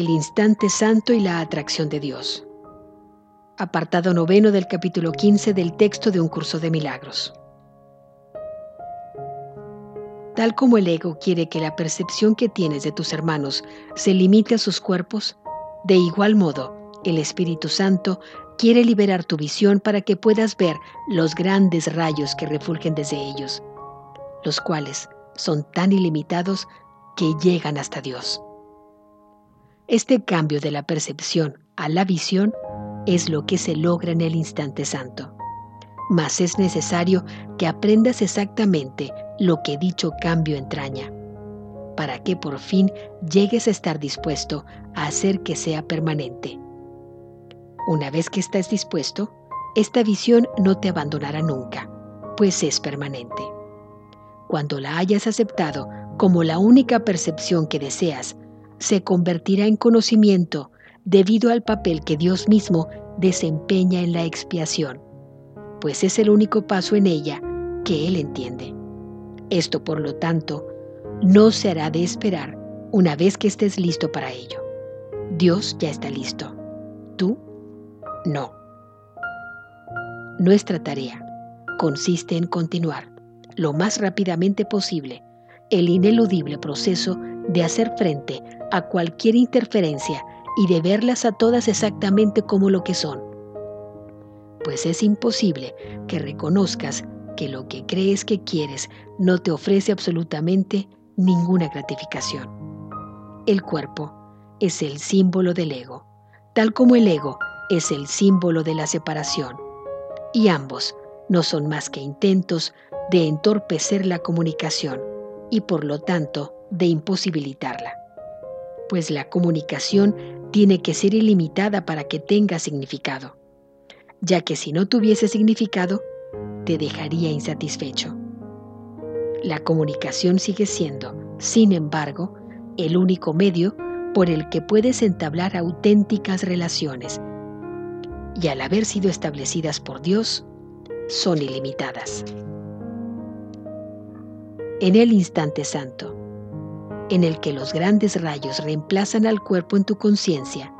el instante santo y la atracción de Dios. Apartado noveno del capítulo 15 del texto de un curso de milagros. Tal como el ego quiere que la percepción que tienes de tus hermanos se limite a sus cuerpos, de igual modo, el Espíritu Santo quiere liberar tu visión para que puedas ver los grandes rayos que refulgen desde ellos, los cuales son tan ilimitados que llegan hasta Dios. Este cambio de la percepción a la visión es lo que se logra en el instante santo. Mas es necesario que aprendas exactamente lo que dicho cambio entraña, para que por fin llegues a estar dispuesto a hacer que sea permanente. Una vez que estás dispuesto, esta visión no te abandonará nunca, pues es permanente. Cuando la hayas aceptado como la única percepción que deseas, se convertirá en conocimiento debido al papel que Dios mismo desempeña en la expiación, pues es el único paso en ella que Él entiende. Esto, por lo tanto, no se hará de esperar una vez que estés listo para ello. Dios ya está listo. Tú, no. Nuestra tarea consiste en continuar lo más rápidamente posible el ineludible proceso de hacer frente a cualquier interferencia y de verlas a todas exactamente como lo que son. Pues es imposible que reconozcas que lo que crees que quieres no te ofrece absolutamente ninguna gratificación. El cuerpo es el símbolo del ego, tal como el ego es el símbolo de la separación, y ambos no son más que intentos de entorpecer la comunicación y por lo tanto de imposibilitarla. Pues la comunicación tiene que ser ilimitada para que tenga significado, ya que si no tuviese significado, te dejaría insatisfecho. La comunicación sigue siendo, sin embargo, el único medio por el que puedes entablar auténticas relaciones, y al haber sido establecidas por Dios, son ilimitadas en el instante santo, en el que los grandes rayos reemplazan al cuerpo en tu conciencia,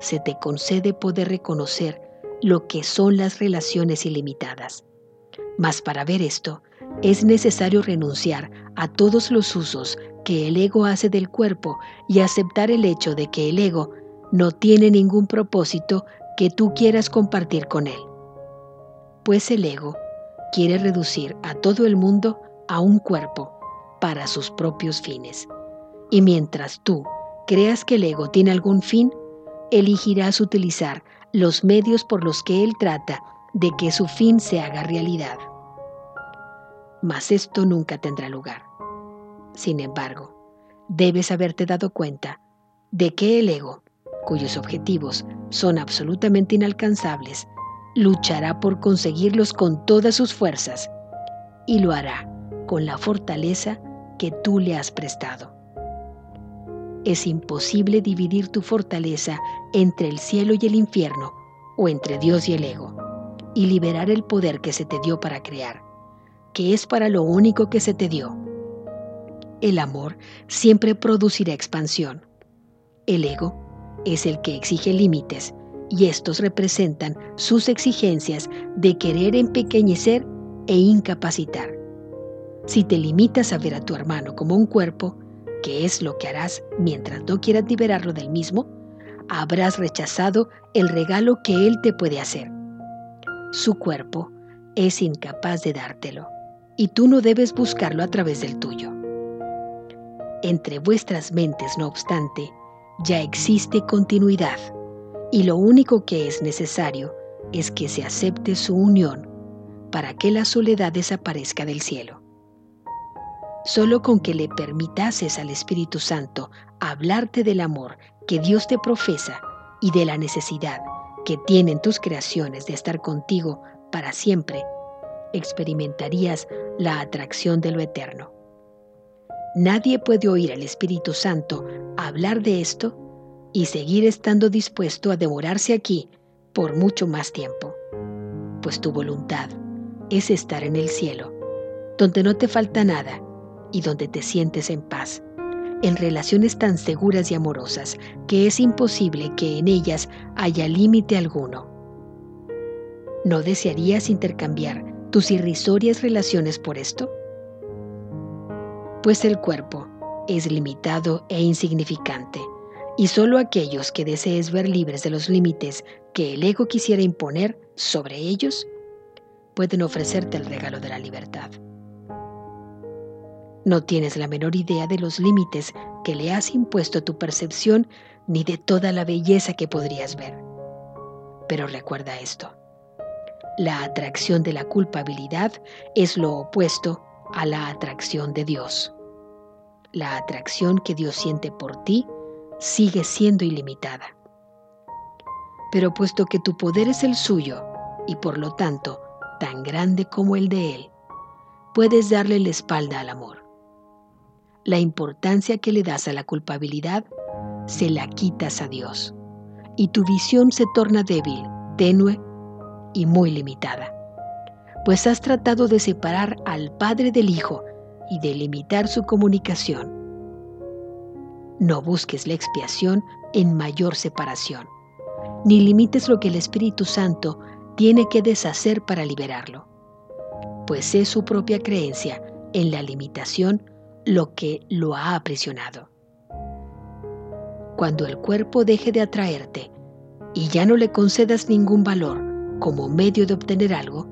se te concede poder reconocer lo que son las relaciones ilimitadas. Mas para ver esto, es necesario renunciar a todos los usos que el ego hace del cuerpo y aceptar el hecho de que el ego no tiene ningún propósito que tú quieras compartir con él. Pues el ego quiere reducir a todo el mundo a un cuerpo para sus propios fines. Y mientras tú creas que el ego tiene algún fin, elegirás utilizar los medios por los que él trata de que su fin se haga realidad. Mas esto nunca tendrá lugar. Sin embargo, debes haberte dado cuenta de que el ego, cuyos objetivos son absolutamente inalcanzables, luchará por conseguirlos con todas sus fuerzas y lo hará con la fortaleza que tú le has prestado. Es imposible dividir tu fortaleza entre el cielo y el infierno o entre Dios y el ego y liberar el poder que se te dio para crear, que es para lo único que se te dio. El amor siempre producirá expansión. El ego es el que exige límites y estos representan sus exigencias de querer empequeñecer e incapacitar. Si te limitas a ver a tu hermano como un cuerpo, que es lo que harás mientras no quieras liberarlo del mismo, habrás rechazado el regalo que él te puede hacer. Su cuerpo es incapaz de dártelo y tú no debes buscarlo a través del tuyo. Entre vuestras mentes, no obstante, ya existe continuidad y lo único que es necesario es que se acepte su unión para que la soledad desaparezca del cielo. Solo con que le permitases al Espíritu Santo hablarte del amor que Dios te profesa y de la necesidad que tienen tus creaciones de estar contigo para siempre, experimentarías la atracción de lo eterno. Nadie puede oír al Espíritu Santo hablar de esto y seguir estando dispuesto a demorarse aquí por mucho más tiempo, pues tu voluntad es estar en el cielo, donde no te falta nada y donde te sientes en paz, en relaciones tan seguras y amorosas que es imposible que en ellas haya límite alguno. ¿No desearías intercambiar tus irrisorias relaciones por esto? Pues el cuerpo es limitado e insignificante, y solo aquellos que desees ver libres de los límites que el ego quisiera imponer sobre ellos pueden ofrecerte el regalo de la libertad. No tienes la menor idea de los límites que le has impuesto tu percepción ni de toda la belleza que podrías ver. Pero recuerda esto. La atracción de la culpabilidad es lo opuesto a la atracción de Dios. La atracción que Dios siente por ti sigue siendo ilimitada. Pero puesto que tu poder es el suyo y por lo tanto tan grande como el de Él, puedes darle la espalda al amor la importancia que le das a la culpabilidad, se la quitas a Dios. Y tu visión se torna débil, tenue y muy limitada. Pues has tratado de separar al Padre del Hijo y de limitar su comunicación. No busques la expiación en mayor separación, ni limites lo que el Espíritu Santo tiene que deshacer para liberarlo, pues es su propia creencia en la limitación lo que lo ha aprisionado. Cuando el cuerpo deje de atraerte y ya no le concedas ningún valor como medio de obtener algo,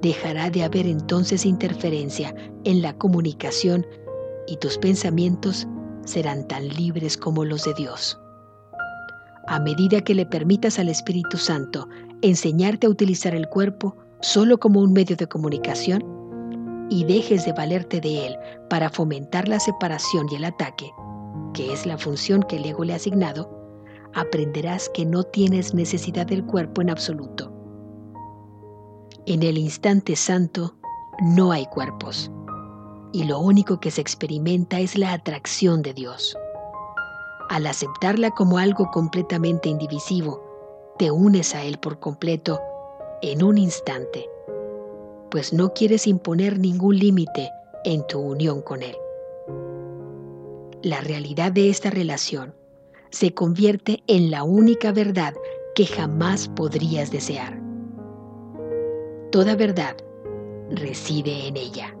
dejará de haber entonces interferencia en la comunicación y tus pensamientos serán tan libres como los de Dios. A medida que le permitas al Espíritu Santo enseñarte a utilizar el cuerpo solo como un medio de comunicación, y dejes de valerte de él para fomentar la separación y el ataque, que es la función que el ego le ha asignado, aprenderás que no tienes necesidad del cuerpo en absoluto. En el instante santo no hay cuerpos, y lo único que se experimenta es la atracción de Dios. Al aceptarla como algo completamente indivisivo, te unes a Él por completo en un instante pues no quieres imponer ningún límite en tu unión con Él. La realidad de esta relación se convierte en la única verdad que jamás podrías desear. Toda verdad reside en ella.